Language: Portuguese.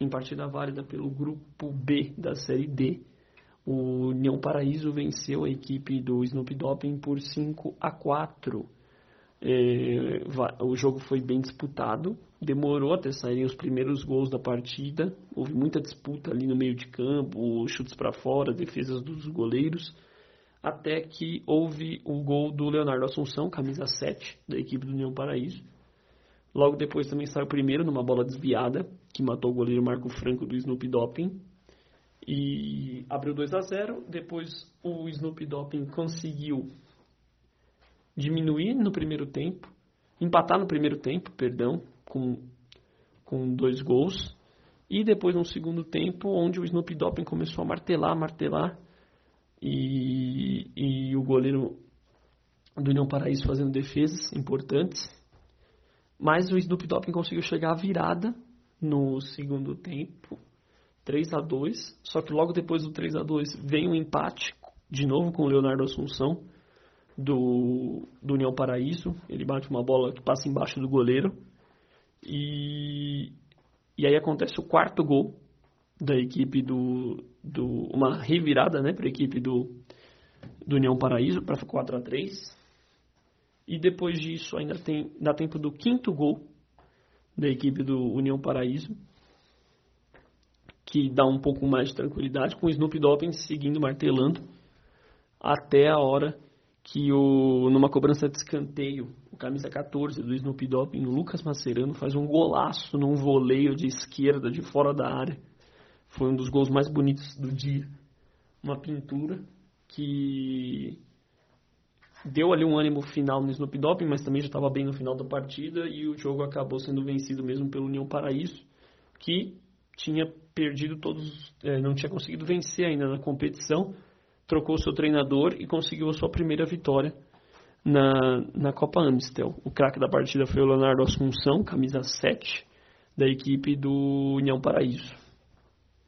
em partida válida pelo grupo B da Série D, o União Paraíso venceu a equipe do Snoop Doping por 5 a 4. É, o jogo foi bem disputado, demorou até saírem os primeiros gols da partida, houve muita disputa ali no meio de campo, chutes para fora, defesas dos goleiros, até que houve o gol do Leonardo Assunção, camisa 7 da equipe do União Paraíso. Logo depois também saiu primeiro numa bola desviada, que matou o goleiro Marco Franco do Snoop Doping. E abriu 2 a 0 Depois o Snoop Doping conseguiu diminuir no primeiro tempo, empatar no primeiro tempo, perdão, com, com dois gols. E depois um segundo tempo, onde o Snoop Doping começou a martelar, martelar. E, e o goleiro do União Paraíso fazendo defesas importantes. Mas o Snoop Doping conseguiu chegar à virada no segundo tempo, 3 a 2 Só que logo depois do 3 a 2 vem um empate, de novo com o Leonardo Assunção, do, do União Paraíso. Ele bate uma bola que passa embaixo do goleiro. E, e aí acontece o quarto gol da equipe do. do uma revirada né, para a equipe do, do União Paraíso para 4 a 3 E depois disso ainda tem dá tempo do quinto gol da equipe do União Paraíso, que dá um pouco mais de tranquilidade, com o Snoop Doping seguindo martelando até a hora que o, numa cobrança de escanteio, o camisa 14 do Snoop Doping, o Lucas Macerano, faz um golaço num voleio de esquerda, de fora da área. Foi um dos gols mais bonitos do dia. Uma pintura que deu ali um ânimo final no Snoop Doping, mas também já estava bem no final da partida e o jogo acabou sendo vencido mesmo pelo União Paraíso, que tinha perdido todos, é, não tinha conseguido vencer ainda na competição, trocou seu treinador e conseguiu a sua primeira vitória na, na Copa Amstel. O craque da partida foi o Leonardo Assunção, camisa 7 da equipe do União Paraíso.